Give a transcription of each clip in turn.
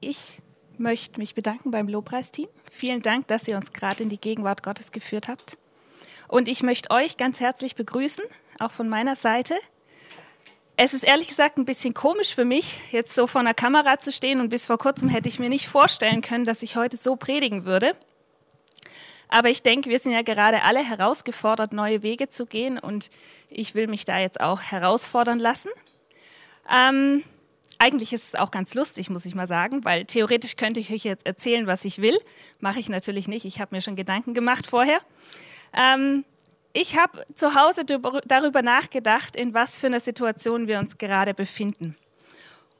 Ich möchte mich bedanken beim Lobpreisteam. Vielen Dank, dass ihr uns gerade in die Gegenwart Gottes geführt habt. Und ich möchte euch ganz herzlich begrüßen, auch von meiner Seite. Es ist ehrlich gesagt ein bisschen komisch für mich, jetzt so vor einer Kamera zu stehen und bis vor kurzem hätte ich mir nicht vorstellen können, dass ich heute so predigen würde. Aber ich denke, wir sind ja gerade alle herausgefordert, neue Wege zu gehen und ich will mich da jetzt auch herausfordern lassen. Ähm, eigentlich ist es auch ganz lustig, muss ich mal sagen, weil theoretisch könnte ich euch jetzt erzählen, was ich will. Mache ich natürlich nicht. Ich habe mir schon Gedanken gemacht vorher. Ähm, ich habe zu Hause darüber nachgedacht, in was für einer Situation wir uns gerade befinden.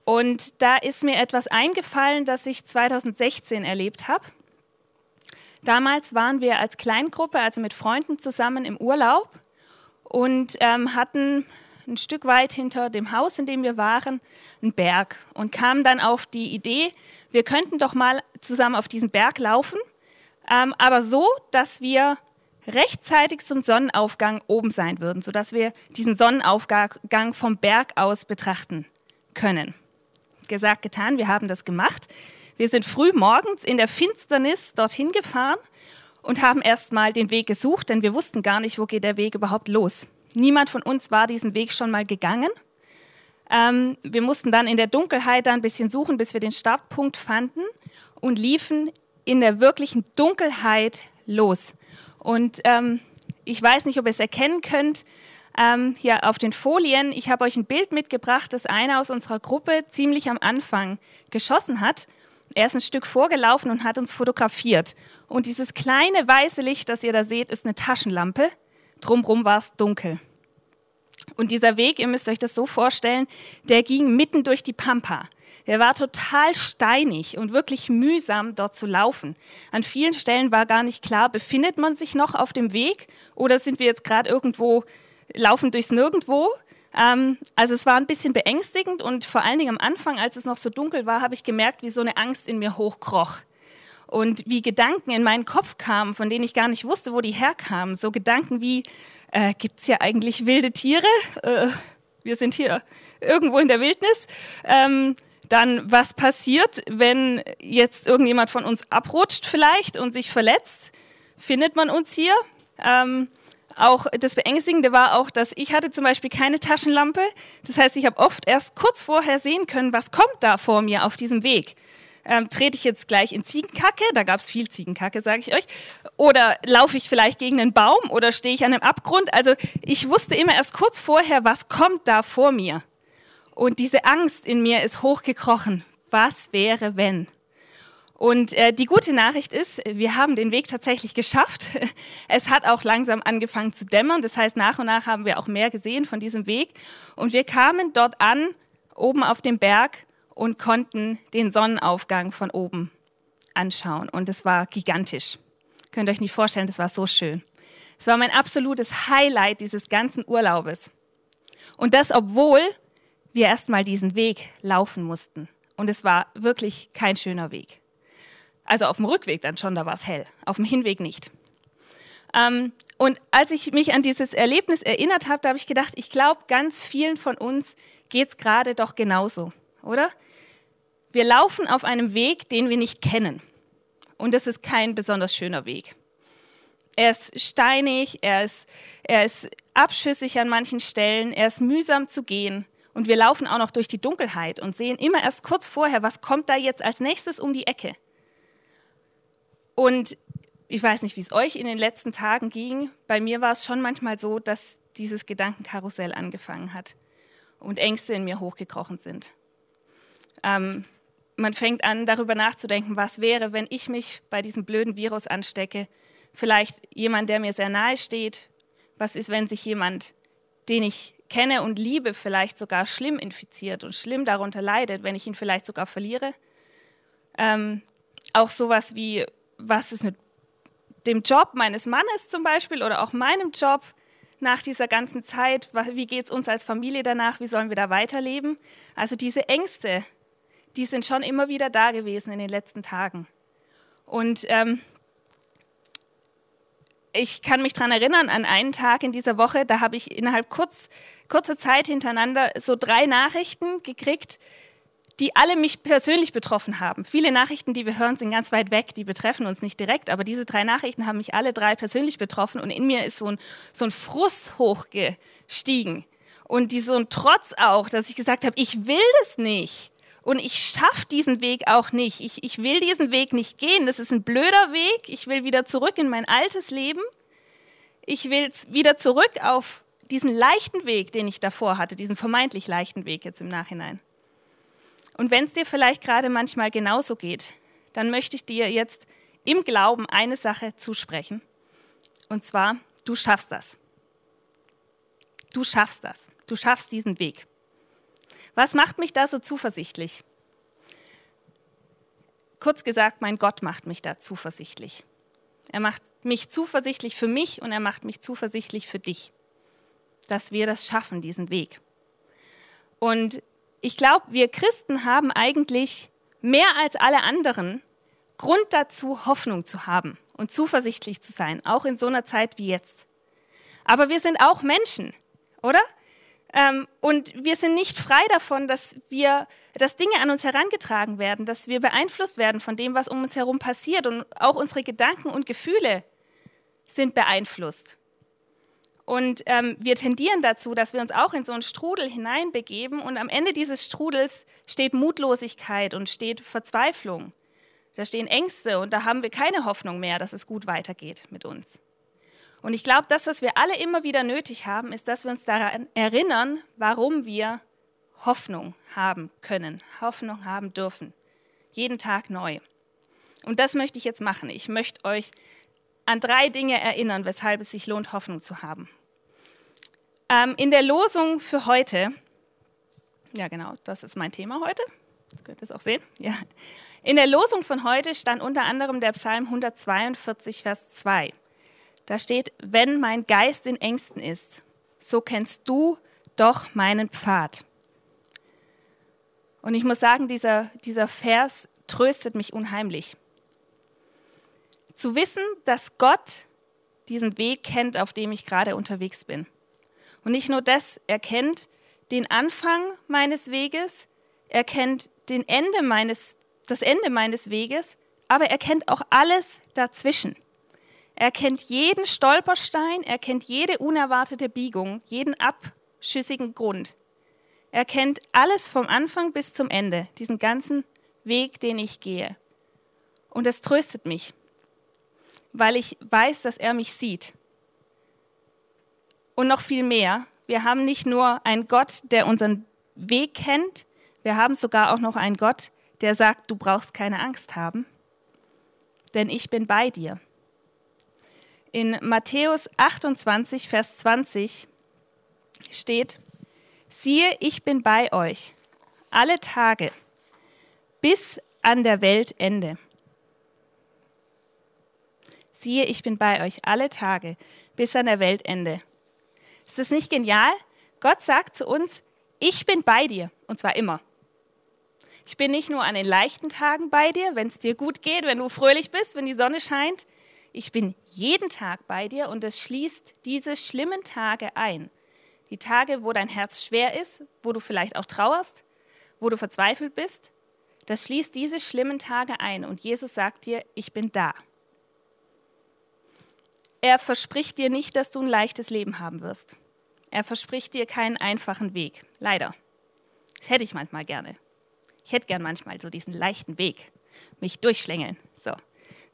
Und da ist mir etwas eingefallen, das ich 2016 erlebt habe. Damals waren wir als Kleingruppe, also mit Freunden zusammen im Urlaub und ähm, hatten ein Stück weit hinter dem Haus, in dem wir waren, einen Berg und kamen dann auf die Idee, wir könnten doch mal zusammen auf diesen Berg laufen, ähm, aber so, dass wir rechtzeitig zum Sonnenaufgang oben sein würden, sodass wir diesen Sonnenaufgang vom Berg aus betrachten können. Gesagt, getan, wir haben das gemacht. Wir sind früh morgens in der Finsternis dorthin gefahren und haben erstmal den Weg gesucht, denn wir wussten gar nicht, wo geht der Weg überhaupt los. Niemand von uns war diesen Weg schon mal gegangen. Ähm, wir mussten dann in der Dunkelheit ein bisschen suchen, bis wir den Startpunkt fanden und liefen in der wirklichen Dunkelheit los. Und ähm, ich weiß nicht, ob ihr es erkennen könnt, ähm, hier auf den Folien. Ich habe euch ein Bild mitgebracht, das einer aus unserer Gruppe ziemlich am Anfang geschossen hat. Er ist ein Stück vorgelaufen und hat uns fotografiert. Und dieses kleine weiße Licht, das ihr da seht, ist eine Taschenlampe. Drumherum war es dunkel. Und dieser Weg, ihr müsst euch das so vorstellen, der ging mitten durch die Pampa. Der war total steinig und wirklich mühsam dort zu laufen. An vielen Stellen war gar nicht klar, befindet man sich noch auf dem Weg oder sind wir jetzt gerade irgendwo, laufen durchs Nirgendwo. Ähm, also es war ein bisschen beängstigend und vor allen Dingen am Anfang, als es noch so dunkel war, habe ich gemerkt, wie so eine Angst in mir hochkroch und wie Gedanken in meinen Kopf kamen, von denen ich gar nicht wusste, wo die herkamen. So Gedanken wie, äh, gibt es hier eigentlich wilde Tiere? Äh, wir sind hier irgendwo in der Wildnis. Ähm, dann, was passiert, wenn jetzt irgendjemand von uns abrutscht vielleicht und sich verletzt? Findet man uns hier? Ähm, auch das Beängstigende war auch, dass ich hatte zum Beispiel keine Taschenlampe. Das heißt, ich habe oft erst kurz vorher sehen können, was kommt da vor mir auf diesem Weg ähm, trete ich jetzt gleich in Ziegenkacke, da gab es viel Ziegenkacke, sage ich euch, oder laufe ich vielleicht gegen einen Baum oder stehe ich an einem Abgrund. Also ich wusste immer erst kurz vorher, was kommt da vor mir. Und diese Angst in mir ist hochgekrochen. Was wäre, wenn? Und äh, die gute Nachricht ist, wir haben den Weg tatsächlich geschafft. Es hat auch langsam angefangen zu dämmern. Das heißt, nach und nach haben wir auch mehr gesehen von diesem Weg. Und wir kamen dort an, oben auf dem Berg und konnten den Sonnenaufgang von oben anschauen. Und es war gigantisch. Könnt ihr euch nicht vorstellen, das war so schön. Es war mein absolutes Highlight dieses ganzen Urlaubes. Und das, obwohl wir erstmal diesen Weg laufen mussten. Und es war wirklich kein schöner Weg. Also auf dem Rückweg dann schon, da war es hell. Auf dem Hinweg nicht. Ähm, und als ich mich an dieses Erlebnis erinnert habe, da habe ich gedacht, ich glaube, ganz vielen von uns geht es gerade doch genauso oder? Wir laufen auf einem Weg, den wir nicht kennen. Und das ist kein besonders schöner Weg. Er ist steinig, er ist, er ist abschüssig an manchen Stellen, er ist mühsam zu gehen. Und wir laufen auch noch durch die Dunkelheit und sehen immer erst kurz vorher, was kommt da jetzt als nächstes um die Ecke. Und ich weiß nicht, wie es euch in den letzten Tagen ging. Bei mir war es schon manchmal so, dass dieses Gedankenkarussell angefangen hat und Ängste in mir hochgekrochen sind. Ähm, man fängt an, darüber nachzudenken, was wäre, wenn ich mich bei diesem blöden Virus anstecke. Vielleicht jemand, der mir sehr nahe steht. Was ist, wenn sich jemand, den ich kenne und liebe, vielleicht sogar schlimm infiziert und schlimm darunter leidet, wenn ich ihn vielleicht sogar verliere? Ähm, auch sowas wie, was ist mit dem Job meines Mannes zum Beispiel oder auch meinem Job nach dieser ganzen Zeit? Wie geht es uns als Familie danach? Wie sollen wir da weiterleben? Also diese Ängste, die sind schon immer wieder da gewesen in den letzten Tagen. Und ähm, ich kann mich daran erinnern, an einen Tag in dieser Woche, da habe ich innerhalb kurz, kurzer Zeit hintereinander so drei Nachrichten gekriegt, die alle mich persönlich betroffen haben. Viele Nachrichten, die wir hören, sind ganz weit weg, die betreffen uns nicht direkt, aber diese drei Nachrichten haben mich alle drei persönlich betroffen und in mir ist so ein, so ein Frust hochgestiegen und die, so ein Trotz auch, dass ich gesagt habe, ich will das nicht und ich schaffe diesen Weg auch nicht. Ich, ich will diesen Weg nicht gehen, das ist ein blöder Weg, ich will wieder zurück in mein altes Leben, ich will wieder zurück auf diesen leichten Weg, den ich davor hatte, diesen vermeintlich leichten Weg jetzt im Nachhinein. Und wenn es dir vielleicht gerade manchmal genauso geht, dann möchte ich dir jetzt im Glauben eine Sache zusprechen. Und zwar, du schaffst das. Du schaffst das. Du schaffst diesen Weg. Was macht mich da so zuversichtlich? Kurz gesagt, mein Gott macht mich da zuversichtlich. Er macht mich zuversichtlich für mich und er macht mich zuversichtlich für dich, dass wir das schaffen, diesen Weg. Und ich glaube, wir Christen haben eigentlich mehr als alle anderen Grund dazu, Hoffnung zu haben und zuversichtlich zu sein, auch in so einer Zeit wie jetzt. Aber wir sind auch Menschen, oder? Ähm, und wir sind nicht frei davon, dass wir, dass Dinge an uns herangetragen werden, dass wir beeinflusst werden von dem, was um uns herum passiert. Und auch unsere Gedanken und Gefühle sind beeinflusst. Und ähm, wir tendieren dazu, dass wir uns auch in so einen Strudel hineinbegeben und am Ende dieses Strudels steht Mutlosigkeit und steht Verzweiflung. Da stehen Ängste und da haben wir keine Hoffnung mehr, dass es gut weitergeht mit uns. Und ich glaube, das, was wir alle immer wieder nötig haben, ist, dass wir uns daran erinnern, warum wir Hoffnung haben können, Hoffnung haben dürfen. Jeden Tag neu. Und das möchte ich jetzt machen. Ich möchte euch an drei Dinge erinnern, weshalb es sich lohnt, Hoffnung zu haben. Ähm, in der Losung für heute, ja genau, das ist mein Thema heute, das könnt ihr es auch sehen. Ja. In der Losung von heute stand unter anderem der Psalm 142, Vers 2. Da steht, wenn mein Geist in Ängsten ist, so kennst du doch meinen Pfad. Und ich muss sagen, dieser, dieser Vers tröstet mich unheimlich. Zu wissen, dass Gott diesen Weg kennt, auf dem ich gerade unterwegs bin. Und nicht nur das, er kennt den Anfang meines Weges, er kennt den Ende meines, das Ende meines Weges, aber er kennt auch alles dazwischen. Er kennt jeden Stolperstein, er kennt jede unerwartete Biegung, jeden abschüssigen Grund. Er kennt alles vom Anfang bis zum Ende, diesen ganzen Weg, den ich gehe. Und das tröstet mich weil ich weiß, dass er mich sieht. Und noch viel mehr, wir haben nicht nur einen Gott, der unseren Weg kennt, wir haben sogar auch noch einen Gott, der sagt, du brauchst keine Angst haben, denn ich bin bei dir. In Matthäus 28, Vers 20 steht, siehe, ich bin bei euch alle Tage bis an der Weltende siehe, ich bin bei euch alle Tage bis an der Weltende. Ist das nicht genial? Gott sagt zu uns, ich bin bei dir und zwar immer. Ich bin nicht nur an den leichten Tagen bei dir, wenn es dir gut geht, wenn du fröhlich bist, wenn die Sonne scheint. Ich bin jeden Tag bei dir und es schließt diese schlimmen Tage ein. Die Tage, wo dein Herz schwer ist, wo du vielleicht auch trauerst, wo du verzweifelt bist. Das schließt diese schlimmen Tage ein und Jesus sagt dir, ich bin da er verspricht dir nicht, dass du ein leichtes Leben haben wirst. Er verspricht dir keinen einfachen Weg. Leider. Das hätte ich manchmal gerne. Ich hätte gern manchmal so diesen leichten Weg, mich durchschlängeln. So.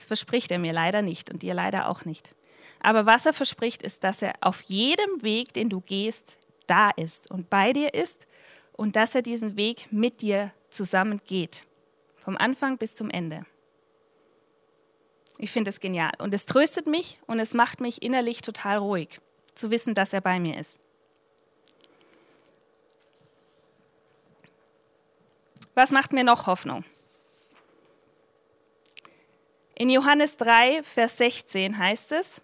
Das verspricht er mir leider nicht und dir leider auch nicht. Aber was er verspricht, ist, dass er auf jedem Weg, den du gehst, da ist und bei dir ist und dass er diesen Weg mit dir zusammen geht. Vom Anfang bis zum Ende. Ich finde es genial. Und es tröstet mich und es macht mich innerlich total ruhig, zu wissen, dass er bei mir ist. Was macht mir noch Hoffnung? In Johannes 3, Vers 16 heißt es,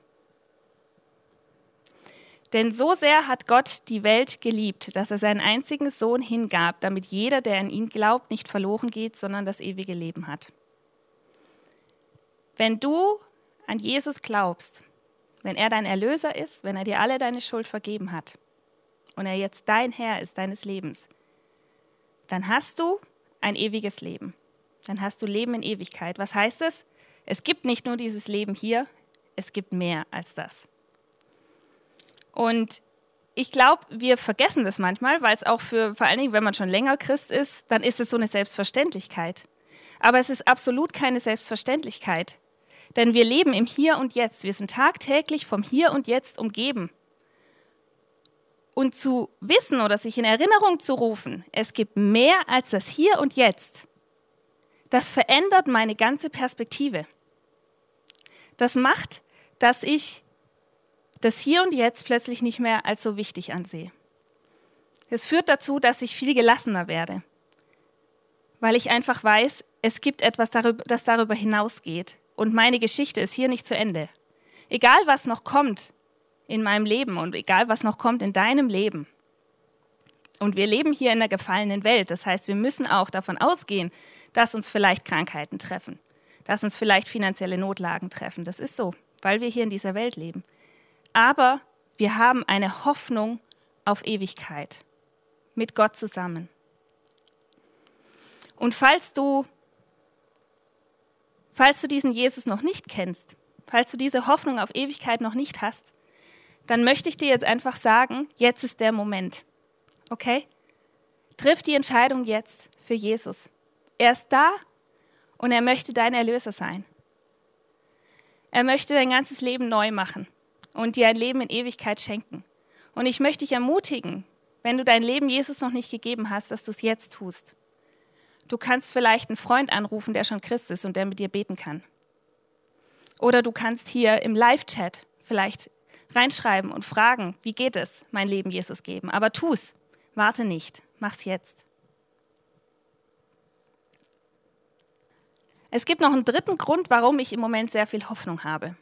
denn so sehr hat Gott die Welt geliebt, dass er seinen einzigen Sohn hingab, damit jeder, der an ihn glaubt, nicht verloren geht, sondern das ewige Leben hat. Wenn du an Jesus glaubst, wenn er dein Erlöser ist, wenn er dir alle deine Schuld vergeben hat und er jetzt dein Herr ist deines Lebens, dann hast du ein ewiges Leben. Dann hast du Leben in Ewigkeit. Was heißt es? Es gibt nicht nur dieses Leben hier, es gibt mehr als das. Und ich glaube, wir vergessen das manchmal, weil es auch für, vor allen Dingen, wenn man schon länger Christ ist, dann ist es so eine Selbstverständlichkeit. Aber es ist absolut keine Selbstverständlichkeit. Denn wir leben im Hier und Jetzt. Wir sind tagtäglich vom Hier und Jetzt umgeben. Und zu wissen oder sich in Erinnerung zu rufen, es gibt mehr als das Hier und Jetzt, das verändert meine ganze Perspektive. Das macht, dass ich das Hier und Jetzt plötzlich nicht mehr als so wichtig ansehe. Es führt dazu, dass ich viel gelassener werde, weil ich einfach weiß, es gibt etwas, das darüber hinausgeht und meine Geschichte ist hier nicht zu Ende. Egal, was noch kommt in meinem Leben und egal, was noch kommt in deinem Leben. Und wir leben hier in einer gefallenen Welt. Das heißt, wir müssen auch davon ausgehen, dass uns vielleicht Krankheiten treffen, dass uns vielleicht finanzielle Notlagen treffen. Das ist so, weil wir hier in dieser Welt leben aber wir haben eine Hoffnung auf Ewigkeit mit Gott zusammen. Und falls du, falls du diesen Jesus noch nicht kennst, falls du diese Hoffnung auf Ewigkeit noch nicht hast, dann möchte ich dir jetzt einfach sagen, jetzt ist der Moment. Okay? Triff die Entscheidung jetzt für Jesus. Er ist da und er möchte dein Erlöser sein. Er möchte dein ganzes Leben neu machen und dir ein Leben in Ewigkeit schenken. Und ich möchte dich ermutigen, wenn du dein Leben Jesus noch nicht gegeben hast, dass du es jetzt tust. Du kannst vielleicht einen Freund anrufen, der schon Christ ist und der mit dir beten kann. Oder du kannst hier im Live-Chat vielleicht reinschreiben und fragen, wie geht es, mein Leben Jesus geben. Aber tu's, warte nicht, mach's jetzt. Es gibt noch einen dritten Grund, warum ich im Moment sehr viel Hoffnung habe.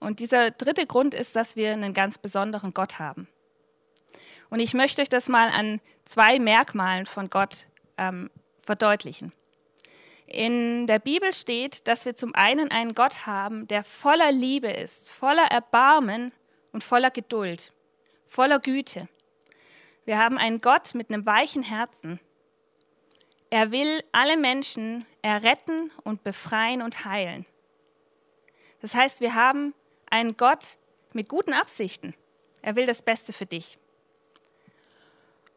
Und dieser dritte Grund ist, dass wir einen ganz besonderen Gott haben. Und ich möchte euch das mal an zwei Merkmalen von Gott ähm, verdeutlichen. In der Bibel steht, dass wir zum einen einen Gott haben, der voller Liebe ist, voller Erbarmen und voller Geduld, voller Güte. Wir haben einen Gott mit einem weichen Herzen. Er will alle Menschen erretten und befreien und heilen. Das heißt, wir haben einen Gott mit guten Absichten. Er will das Beste für dich.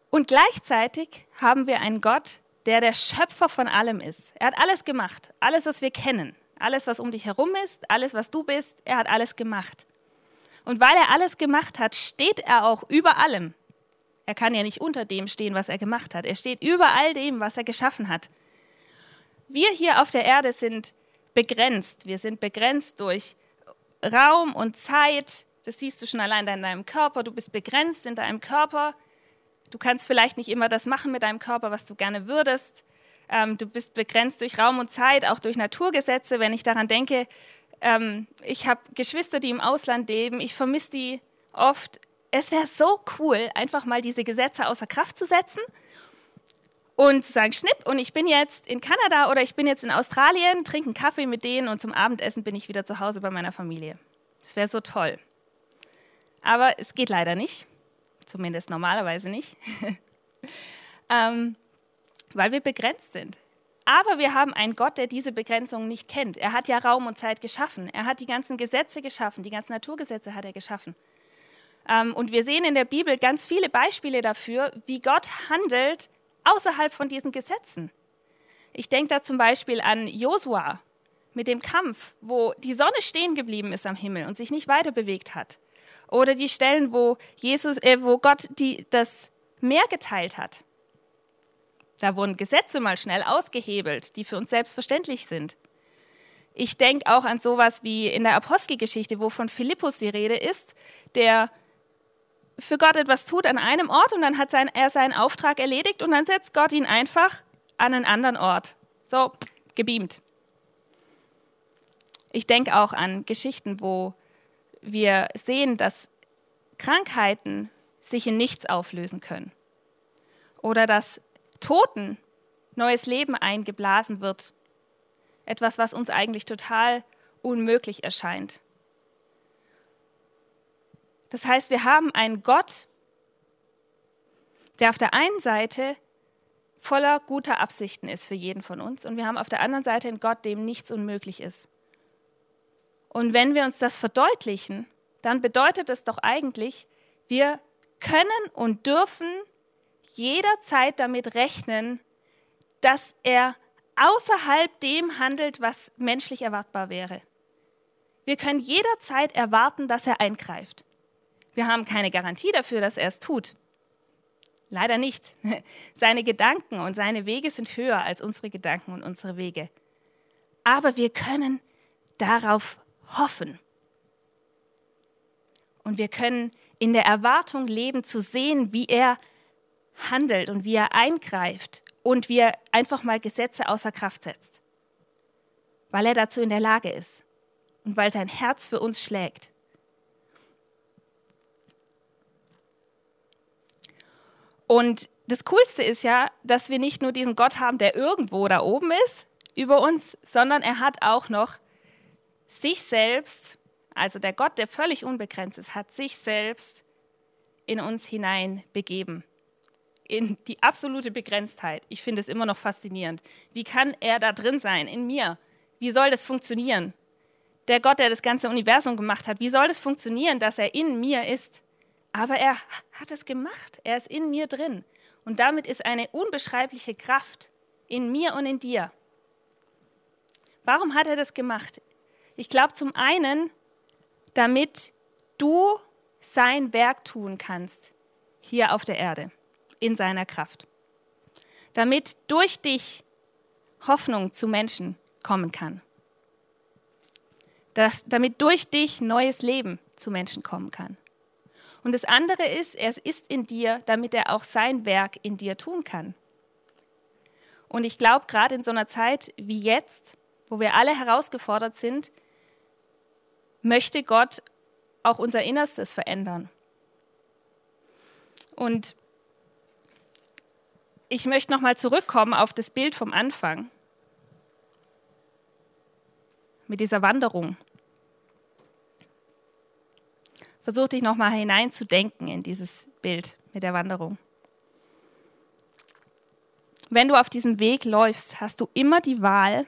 Und gleichzeitig haben wir einen Gott, der der Schöpfer von allem ist. Er hat alles gemacht, alles, was wir kennen, alles, was um dich herum ist, alles, was du bist, er hat alles gemacht. Und weil er alles gemacht hat, steht er auch über allem. Er kann ja nicht unter dem stehen, was er gemacht hat. Er steht über all dem, was er geschaffen hat. Wir hier auf der Erde sind begrenzt. Wir sind begrenzt durch Raum und Zeit, das siehst du schon allein in deinem Körper, du bist begrenzt in deinem Körper. Du kannst vielleicht nicht immer das machen mit deinem Körper, was du gerne würdest. Ähm, du bist begrenzt durch Raum und Zeit, auch durch Naturgesetze. Wenn ich daran denke, ähm, ich habe Geschwister, die im Ausland leben, ich vermisse die oft. Es wäre so cool, einfach mal diese Gesetze außer Kraft zu setzen und zu sagen, schnipp, und ich bin jetzt in Kanada oder ich bin jetzt in Australien, trinke einen Kaffee mit denen und zum Abendessen bin ich wieder zu Hause bei meiner Familie. Das wäre so toll. Aber es geht leider nicht, zumindest normalerweise nicht, ähm, weil wir begrenzt sind. Aber wir haben einen Gott, der diese Begrenzung nicht kennt. Er hat ja Raum und Zeit geschaffen. Er hat die ganzen Gesetze geschaffen, die ganzen Naturgesetze hat er geschaffen. Ähm, und wir sehen in der Bibel ganz viele Beispiele dafür, wie Gott handelt, außerhalb von diesen Gesetzen. Ich denke da zum Beispiel an Josua mit dem Kampf, wo die Sonne stehen geblieben ist am Himmel und sich nicht weiter bewegt hat. Oder die Stellen, wo, Jesus, äh, wo Gott die, das Meer geteilt hat. Da wurden Gesetze mal schnell ausgehebelt, die für uns selbstverständlich sind. Ich denke auch an sowas wie in der Apostelgeschichte, wo von Philippus die Rede ist, der für Gott etwas tut an einem Ort und dann hat sein, er seinen Auftrag erledigt und dann setzt Gott ihn einfach an einen anderen Ort. So, gebeamt. Ich denke auch an Geschichten, wo wir sehen, dass Krankheiten sich in nichts auflösen können. Oder dass Toten neues Leben eingeblasen wird. Etwas, was uns eigentlich total unmöglich erscheint. Das heißt, wir haben einen Gott, der auf der einen Seite voller guter Absichten ist für jeden von uns. Und wir haben auf der anderen Seite einen Gott, dem nichts unmöglich ist. Und wenn wir uns das verdeutlichen, dann bedeutet es doch eigentlich, wir können und dürfen jederzeit damit rechnen, dass er außerhalb dem handelt, was menschlich erwartbar wäre. Wir können jederzeit erwarten, dass er eingreift. Wir haben keine Garantie dafür, dass er es tut. Leider nicht. Seine Gedanken und seine Wege sind höher als unsere Gedanken und unsere Wege. Aber wir können darauf hoffen. Und wir können in der Erwartung leben, zu sehen, wie er handelt und wie er eingreift und wie er einfach mal Gesetze außer Kraft setzt. Weil er dazu in der Lage ist und weil sein Herz für uns schlägt. Und das Coolste ist ja, dass wir nicht nur diesen Gott haben, der irgendwo da oben ist über uns, sondern er hat auch noch sich selbst, also der Gott, der völlig unbegrenzt ist, hat sich selbst in uns hinein begeben. In die absolute Begrenztheit. Ich finde es immer noch faszinierend. Wie kann er da drin sein, in mir? Wie soll das funktionieren? Der Gott, der das ganze Universum gemacht hat, wie soll das funktionieren, dass er in mir ist? Aber er hat es gemacht. Er ist in mir drin. Und damit ist eine unbeschreibliche Kraft in mir und in dir. Warum hat er das gemacht? Ich glaube zum einen, damit du sein Werk tun kannst hier auf der Erde in seiner Kraft. Damit durch dich Hoffnung zu Menschen kommen kann. Dass, damit durch dich neues Leben zu Menschen kommen kann. Und das andere ist, er ist in dir, damit er auch sein Werk in dir tun kann. Und ich glaube, gerade in so einer Zeit wie jetzt, wo wir alle herausgefordert sind, möchte Gott auch unser Innerstes verändern. Und ich möchte nochmal zurückkommen auf das Bild vom Anfang mit dieser Wanderung. Versuch dich nochmal hineinzudenken in dieses Bild mit der Wanderung. Wenn du auf diesem Weg läufst, hast du immer die Wahl,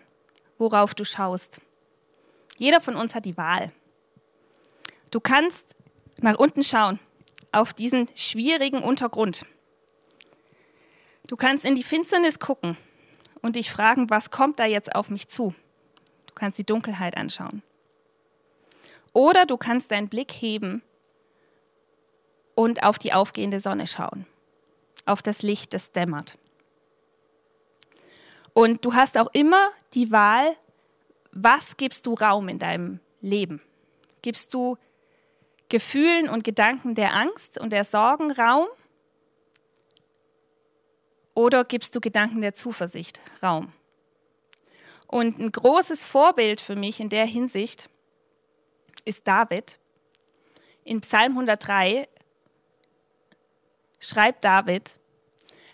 worauf du schaust. Jeder von uns hat die Wahl. Du kannst nach unten schauen, auf diesen schwierigen Untergrund. Du kannst in die Finsternis gucken und dich fragen, was kommt da jetzt auf mich zu? Du kannst die Dunkelheit anschauen. Oder du kannst deinen Blick heben und auf die aufgehende Sonne schauen, auf das Licht, das dämmert. Und du hast auch immer die Wahl, was gibst du Raum in deinem Leben? Gibst du Gefühlen und Gedanken der Angst und der Sorgen Raum? Oder gibst du Gedanken der Zuversicht Raum? Und ein großes Vorbild für mich in der Hinsicht ist David. In Psalm 103 schreibt David,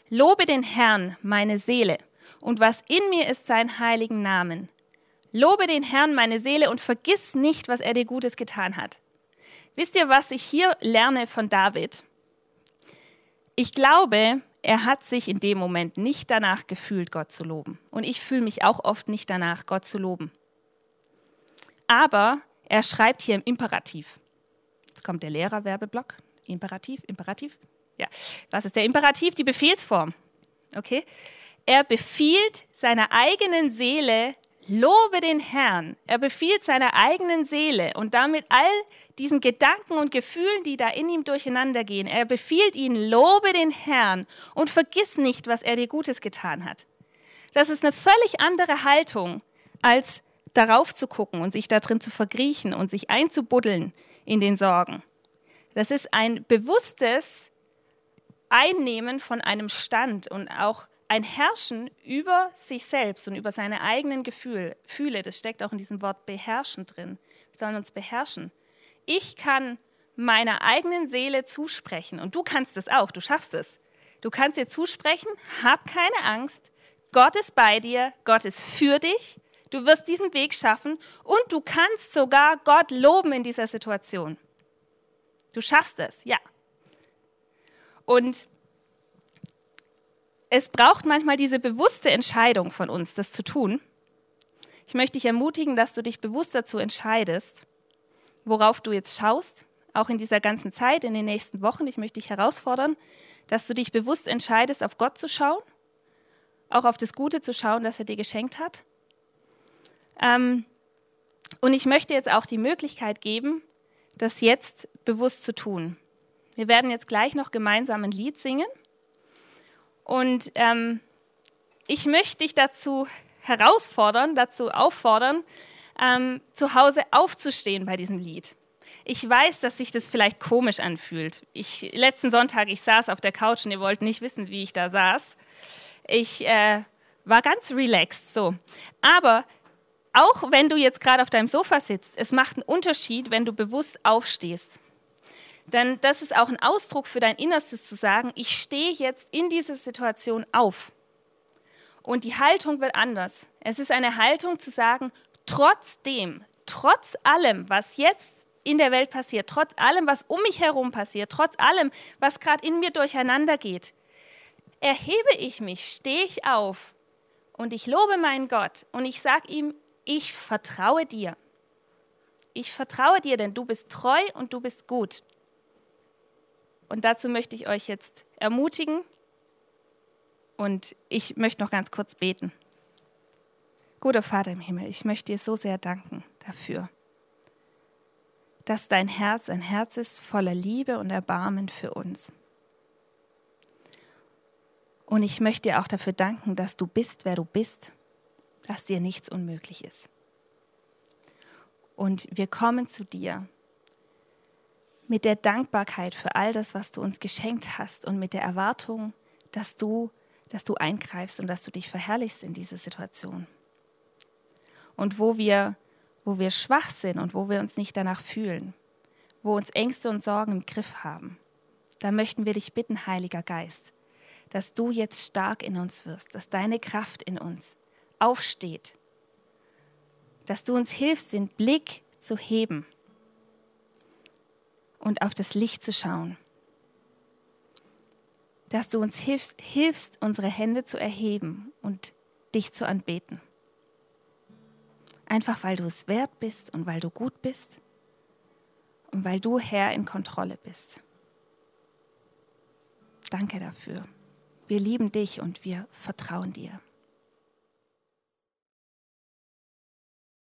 Lobe den Herrn, meine Seele, und was in mir ist, seinen heiligen Namen. Lobe den Herrn, meine Seele, und vergiss nicht, was er dir Gutes getan hat. Wisst ihr, was ich hier lerne von David? Ich glaube, er hat sich in dem Moment nicht danach gefühlt, Gott zu loben. Und ich fühle mich auch oft nicht danach, Gott zu loben. Aber er schreibt hier im Imperativ. Jetzt kommt der Lehrerwerbeblock. Imperativ, Imperativ. Ja, was ist der Imperativ? Die Befehlsform. Okay? Er befiehlt seiner eigenen Seele, lobe den Herrn. Er befiehlt seiner eigenen Seele und damit all diesen Gedanken und Gefühlen, die da in ihm durcheinander gehen. Er befiehlt ihnen, lobe den Herrn und vergiss nicht, was er dir Gutes getan hat. Das ist eine völlig andere Haltung, als darauf zu gucken und sich darin zu verkriechen und sich einzubuddeln in den Sorgen. Das ist ein bewusstes Einnehmen von einem Stand und auch ein Herrschen über sich selbst und über seine eigenen Gefühle. Das steckt auch in diesem Wort beherrschen drin. Wir sollen uns beherrschen. Ich kann meiner eigenen Seele zusprechen und du kannst es auch, du schaffst es. Du kannst dir zusprechen, hab keine Angst, Gott ist bei dir, Gott ist für dich, du wirst diesen Weg schaffen und du kannst sogar Gott loben in dieser Situation. Du schaffst es, ja. Und es braucht manchmal diese bewusste Entscheidung von uns, das zu tun. Ich möchte dich ermutigen, dass du dich bewusst dazu entscheidest, worauf du jetzt schaust, auch in dieser ganzen Zeit, in den nächsten Wochen. Ich möchte dich herausfordern, dass du dich bewusst entscheidest, auf Gott zu schauen, auch auf das Gute zu schauen, das er dir geschenkt hat. Ähm, und ich möchte jetzt auch die Möglichkeit geben, das jetzt bewusst zu tun. Wir werden jetzt gleich noch gemeinsam ein Lied singen. Und ähm, ich möchte dich dazu herausfordern, dazu auffordern, ähm, zu Hause aufzustehen bei diesem Lied. Ich weiß, dass sich das vielleicht komisch anfühlt. Ich, letzten Sonntag, ich saß auf der Couch und ihr wollt nicht wissen, wie ich da saß. Ich äh, war ganz relaxed so. Aber auch wenn du jetzt gerade auf deinem Sofa sitzt, es macht einen Unterschied, wenn du bewusst aufstehst. Denn das ist auch ein Ausdruck für dein Innerstes zu sagen, ich stehe jetzt in dieser Situation auf. Und die Haltung wird anders. Es ist eine Haltung zu sagen, trotzdem, trotz allem, was jetzt in der Welt passiert, trotz allem, was um mich herum passiert, trotz allem, was gerade in mir durcheinander geht, erhebe ich mich, stehe ich auf und ich lobe meinen Gott und ich sage ihm, ich vertraue dir. Ich vertraue dir, denn du bist treu und du bist gut. Und dazu möchte ich euch jetzt ermutigen und ich möchte noch ganz kurz beten. Guter Vater im Himmel, ich möchte dir so sehr danken dafür, dass dein Herz ein Herz ist voller Liebe und Erbarmen für uns. Und ich möchte dir auch dafür danken, dass du bist, wer du bist dass dir nichts unmöglich ist. Und wir kommen zu dir mit der Dankbarkeit für all das, was du uns geschenkt hast und mit der Erwartung, dass du, dass du eingreifst und dass du dich verherrlichst in dieser Situation. Und wo wir, wo wir schwach sind und wo wir uns nicht danach fühlen, wo uns Ängste und Sorgen im Griff haben, da möchten wir dich bitten, Heiliger Geist, dass du jetzt stark in uns wirst, dass deine Kraft in uns aufsteht, dass du uns hilfst, den Blick zu heben und auf das Licht zu schauen, dass du uns hilfst, hilfst unsere Hände zu erheben und dich zu anbeten. Einfach weil du es wert bist und weil du gut bist und weil du Herr in Kontrolle bist. Danke dafür. Wir lieben dich und wir vertrauen dir.